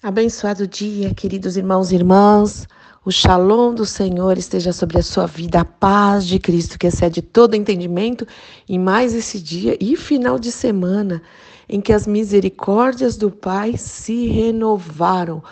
Abençoado dia, queridos irmãos e irmãs. O shalom do Senhor esteja sobre a sua vida, a paz de Cristo que excede todo entendimento, e mais esse dia e final de semana em que as misericórdias do Pai se renovaram.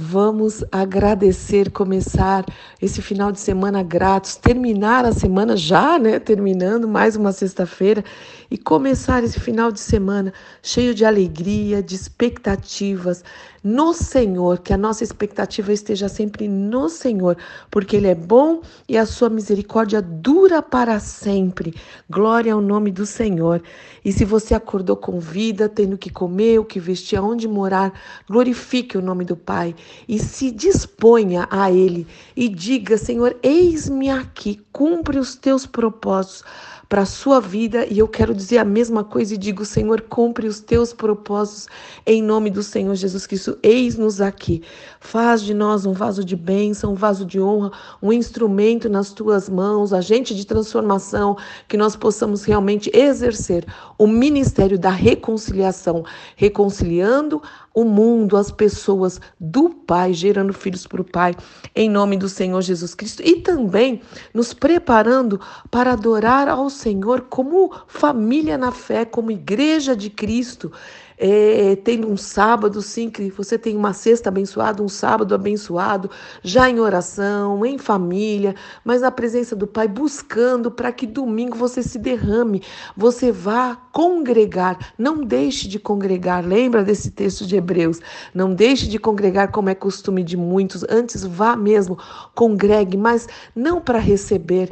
Vamos agradecer, começar esse final de semana gratos, terminar a semana já, né? Terminando mais uma sexta-feira e começar esse final de semana cheio de alegria, de expectativas no Senhor, que a nossa expectativa esteja sempre no Senhor, porque Ele é bom e a sua misericórdia dura para sempre. Glória ao nome do Senhor. E se você acordou com vida, tendo que comer, o que vestir, aonde morar, glorifique o nome do Pai e se disponha a Ele e diga: Senhor, eis-me aqui, cumpre os teus propósitos para a sua vida e eu quero dizer a mesma coisa e digo, Senhor, cumpre os teus propósitos em nome do Senhor Jesus Cristo. Eis-nos aqui. Faz de nós um vaso de bênção, um vaso de honra, um instrumento nas tuas mãos, agente de transformação, que nós possamos realmente exercer o ministério da reconciliação, reconciliando o mundo, as pessoas do Pai, gerando filhos para o Pai, em nome do Senhor Jesus Cristo, e também nos preparando para adorar ao Senhor como família na fé, como igreja de Cristo. É, tendo um sábado, sim, que você tem uma sexta abençoada, um sábado abençoado, já em oração, em família, mas na presença do Pai, buscando para que domingo você se derrame, você vá congregar, não deixe de congregar, lembra desse texto de Hebreus, não deixe de congregar como é costume de muitos, antes vá mesmo, congregue, mas não para receber,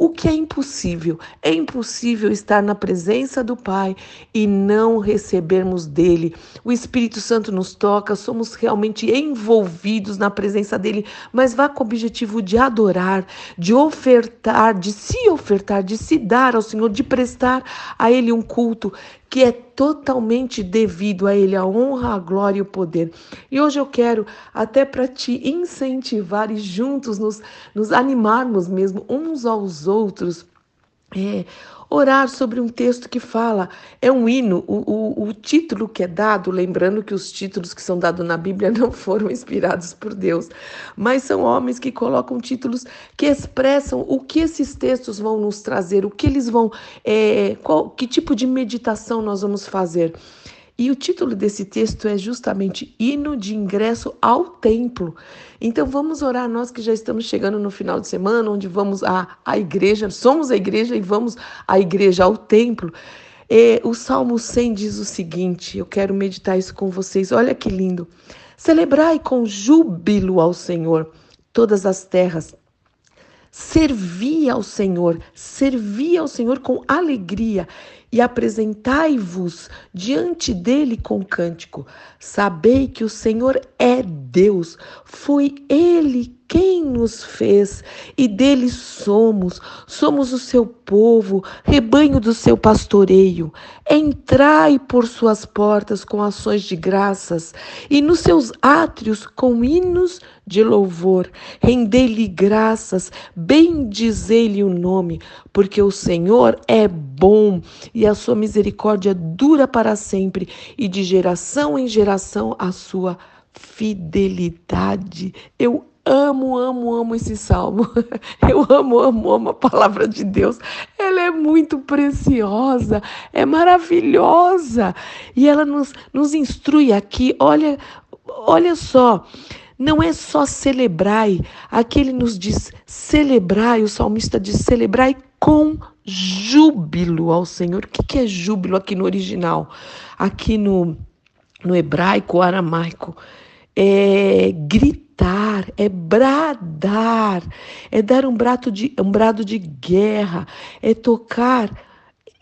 o que é impossível? É impossível estar na presença do Pai e não recebermos dele. O Espírito Santo nos toca, somos realmente envolvidos na presença dele, mas vá com o objetivo de adorar, de ofertar, de se ofertar, de se dar ao Senhor, de prestar a ele um culto que é totalmente devido a Ele a honra, a glória e o poder. E hoje eu quero, até para te incentivar e juntos nos, nos animarmos mesmo uns aos outros, é, orar sobre um texto que fala, é um hino, o, o, o, título que é dado, lembrando que os títulos que são dados na Bíblia não foram inspirados por Deus, mas são homens que colocam títulos que expressam o que esses textos vão nos trazer, o que eles vão, é, qual, que tipo de meditação nós vamos fazer. E o título desse texto é justamente Hino de Ingresso ao Templo. Então vamos orar, nós que já estamos chegando no final de semana, onde vamos à, à igreja, somos a igreja e vamos à igreja, ao templo. E o Salmo 100 diz o seguinte: eu quero meditar isso com vocês, olha que lindo. Celebrai com júbilo ao Senhor todas as terras. Servi ao Senhor, servi ao Senhor com alegria e apresentai-vos diante dele com cântico. Sabei que o Senhor é Deus, foi ele quem nos fez e dele somos, somos o seu povo, rebanho do seu pastoreio. Entrai por suas portas com ações de graças e nos seus átrios com hinos de louvor. Rendei-lhe graças, bendizei-lhe o nome, porque o Senhor é bom e a sua misericórdia dura para sempre e de geração em geração a sua fidelidade. Eu amo, amo, amo esse salmo. Eu amo, amo, amo a palavra de Deus. Ela é muito preciosa, é maravilhosa. E ela nos, nos instrui aqui. Olha, olha só. Não é só celebrai, aqui ele nos diz celebrai, o salmista diz celebrai com júbilo ao Senhor. O que é júbilo aqui no original? Aqui no, no hebraico, aramaico, é gritar gritar, é bradar, é dar um, de, um brado de guerra, é tocar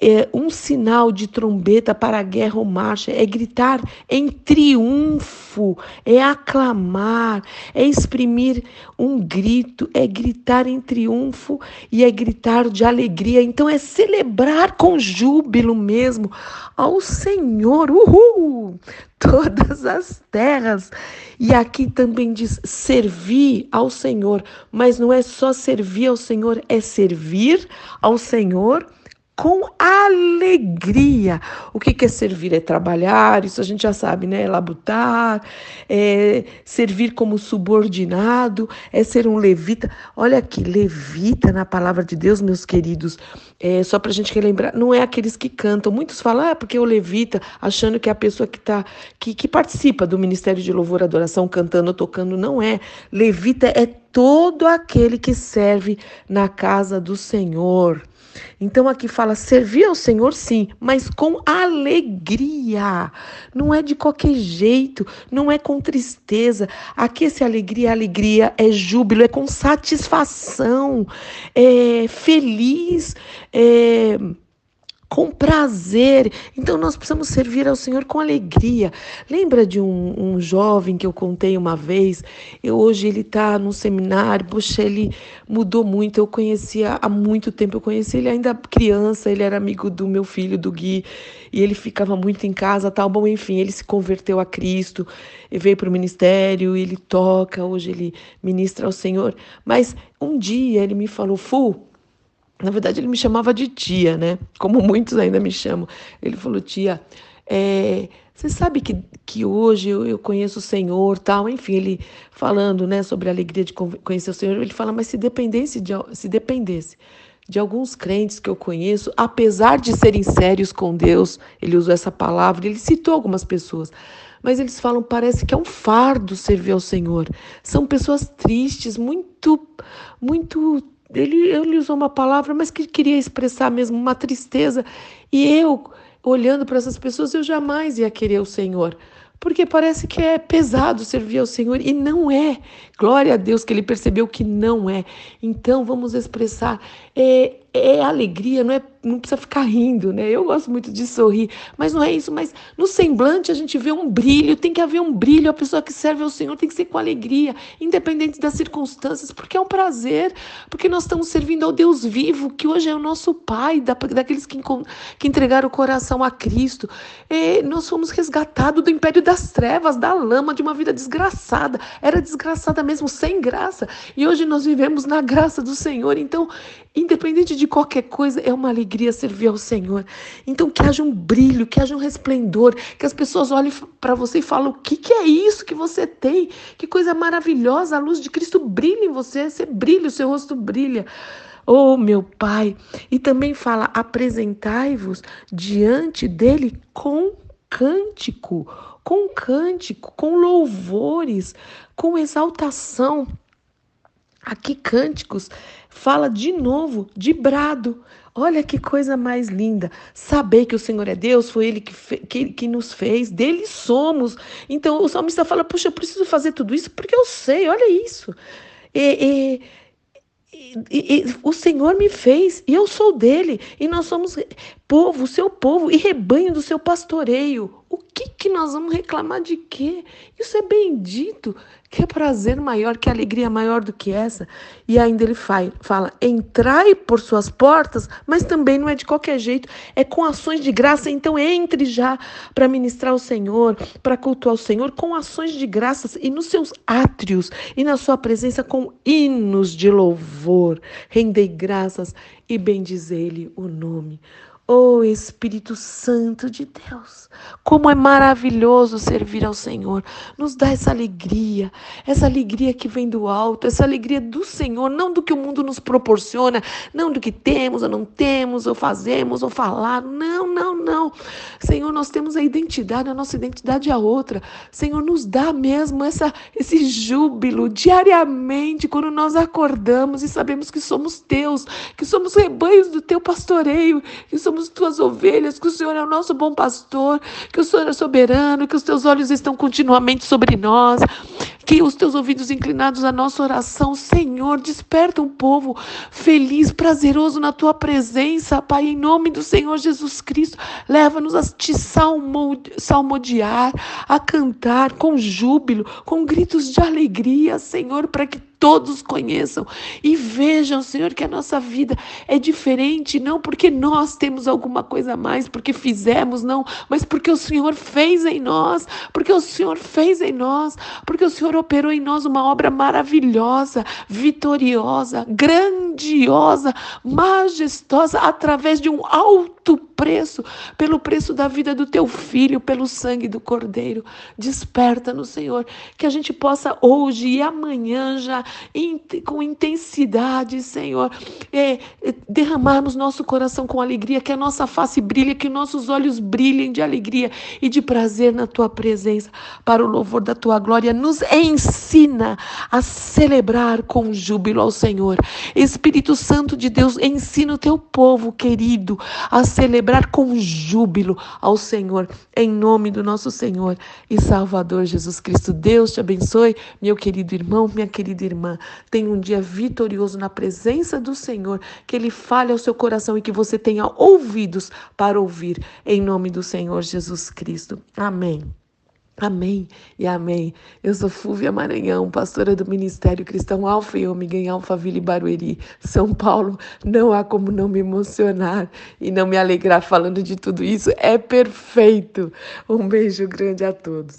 é um sinal de trombeta para a guerra ou marcha, é gritar em triunfo, é aclamar, é exprimir um grito, é gritar em triunfo e é gritar de alegria. Então é celebrar com júbilo mesmo ao Senhor. Uhul! Todas as terras. E aqui também diz servir ao Senhor, mas não é só servir ao Senhor, é servir ao Senhor com alegria. O que é servir? É trabalhar, isso a gente já sabe, né? É labutar, é servir como subordinado, é ser um levita. Olha aqui, levita na palavra de Deus, meus queridos, é, só para a gente relembrar, não é aqueles que cantam. Muitos falam, ah, porque o levita, achando que é a pessoa que, tá, que, que participa do ministério de louvor e adoração, cantando ou tocando. Não é. Levita é todo aquele que serve na casa do Senhor. Então aqui fala servir ao Senhor sim, mas com alegria. Não é de qualquer jeito, não é com tristeza. Aqui essa alegria, alegria é júbilo, é com satisfação, é feliz, é com prazer. Então nós precisamos servir ao Senhor com alegria. Lembra de um, um jovem que eu contei uma vez? E hoje ele está no seminário. Poxa, ele mudou muito. Eu conhecia há muito tempo. Eu conheci ele ainda criança. Ele era amigo do meu filho, do Gui, e ele ficava muito em casa, tal. Bom, enfim, ele se converteu a Cristo, e veio para o ministério. Ele toca. Hoje ele ministra ao Senhor. Mas um dia ele me falou, Fu. Na verdade, ele me chamava de tia, né? Como muitos ainda me chamam. Ele falou, tia, é, você sabe que, que hoje eu, eu, conheço o Senhor, tal, enfim, ele falando, né, sobre a alegria de conhecer o Senhor, ele fala, mas se dependesse de, se dependesse de alguns crentes que eu conheço, apesar de serem sérios com Deus, ele usou essa palavra, ele citou algumas pessoas, mas eles falam, parece que é um fardo servir ao Senhor. São pessoas tristes, muito, muito ele, ele usou uma palavra, mas que queria expressar mesmo uma tristeza. E eu, olhando para essas pessoas, eu jamais ia querer o Senhor. Porque parece que é pesado servir ao Senhor e não é. Glória a Deus que ele percebeu que não é. Então vamos expressar. É, é alegria, não é não precisa ficar rindo, né? Eu gosto muito de sorrir, mas não é isso. Mas no semblante a gente vê um brilho, tem que haver um brilho. A pessoa que serve ao Senhor tem que ser com alegria, independente das circunstâncias, porque é um prazer, porque nós estamos servindo ao Deus vivo, que hoje é o nosso Pai, da, daqueles que, que entregaram o coração a Cristo. E nós fomos resgatados do império das trevas, da lama, de uma vida desgraçada. Era desgraçada mesmo, sem graça. E hoje nós vivemos na graça do Senhor. Então, independente de qualquer coisa, é uma alegria servir ao Senhor. Então, que haja um brilho, que haja um resplendor, que as pessoas olhem para você e falem: o que, que é isso que você tem? Que coisa maravilhosa! A luz de Cristo brilha em você, você brilha, o seu rosto brilha. Oh, meu Pai! E também fala: apresentai-vos diante dele com cântico, com cântico, com louvores, com exaltação. Aqui, cânticos fala de novo de brado. Olha que coisa mais linda. Saber que o Senhor é Deus, foi Ele que, que, que, nos fez, dele somos. Então o salmista fala: Puxa, eu preciso fazer tudo isso porque eu sei, olha isso. E, e, e, o Senhor me fez e eu sou dele. E nós somos povo, seu povo e rebanho do seu pastoreio. O que, que nós vamos reclamar de quê? Isso é bendito. Que prazer maior, que alegria maior do que essa? E ainda ele fala: entrai por suas portas, mas também não é de qualquer jeito, é com ações de graça. Então entre já para ministrar ao Senhor, para cultuar o Senhor, com ações de graças e nos seus átrios e na sua presença com hinos de louvor. Rendei graças e bendizei-lhe o nome. Oh Espírito Santo de Deus, como é maravilhoso servir ao Senhor. Nos dá essa alegria, essa alegria que vem do alto, essa alegria do Senhor, não do que o mundo nos proporciona, não do que temos ou não temos, ou fazemos ou falar. Não, não, não. Senhor, nós temos a identidade, a nossa identidade é outra. Senhor, nos dá mesmo essa, esse júbilo diariamente quando nós acordamos e sabemos que somos teus, que somos rebanhos do teu pastoreio, que somos tuas ovelhas, que o Senhor é o nosso bom pastor, que o Senhor é soberano, que os teus olhos estão continuamente sobre nós, que os teus ouvidos inclinados à nossa oração, Senhor, desperta um povo feliz, prazeroso na tua presença, Pai, em nome do Senhor Jesus Cristo. Leva-nos a te salmodiar, a cantar com júbilo, com gritos de alegria, Senhor, para que todos conheçam e vejam, Senhor, que a nossa vida é diferente, não porque nós temos alguma coisa a mais, porque fizemos, não, mas porque o Senhor fez em nós, porque o Senhor fez em nós, porque o Senhor operou em nós uma obra maravilhosa, vitoriosa, grandiosa, majestosa, através de um alto preço, pelo preço da vida do teu filho, pelo sangue do Cordeiro. Desperta no Senhor, que a gente possa hoje e amanhã já, com intensidade, Senhor, é, é, derramarmos nosso coração com alegria, que a nossa face brilhe, que nossos olhos brilhem de alegria e de prazer na tua presença, para o louvor da tua glória. Nos ensina a celebrar com júbilo ao Senhor. Espírito Santo de Deus, ensina o teu povo querido a celebrar com júbilo ao Senhor, em nome do nosso Senhor e Salvador Jesus Cristo. Deus te abençoe, meu querido irmão, minha querida irmã. Tenha um dia vitorioso na presença do Senhor, que Ele fale ao seu coração e que você tenha ouvidos para ouvir, em nome do Senhor Jesus Cristo. Amém. Amém e amém. Eu sou Fúvia Maranhão, pastora do Ministério Cristão Alfa e Ômega em Alphaville Barueri, São Paulo. Não há como não me emocionar e não me alegrar falando de tudo isso. É perfeito. Um beijo grande a todos.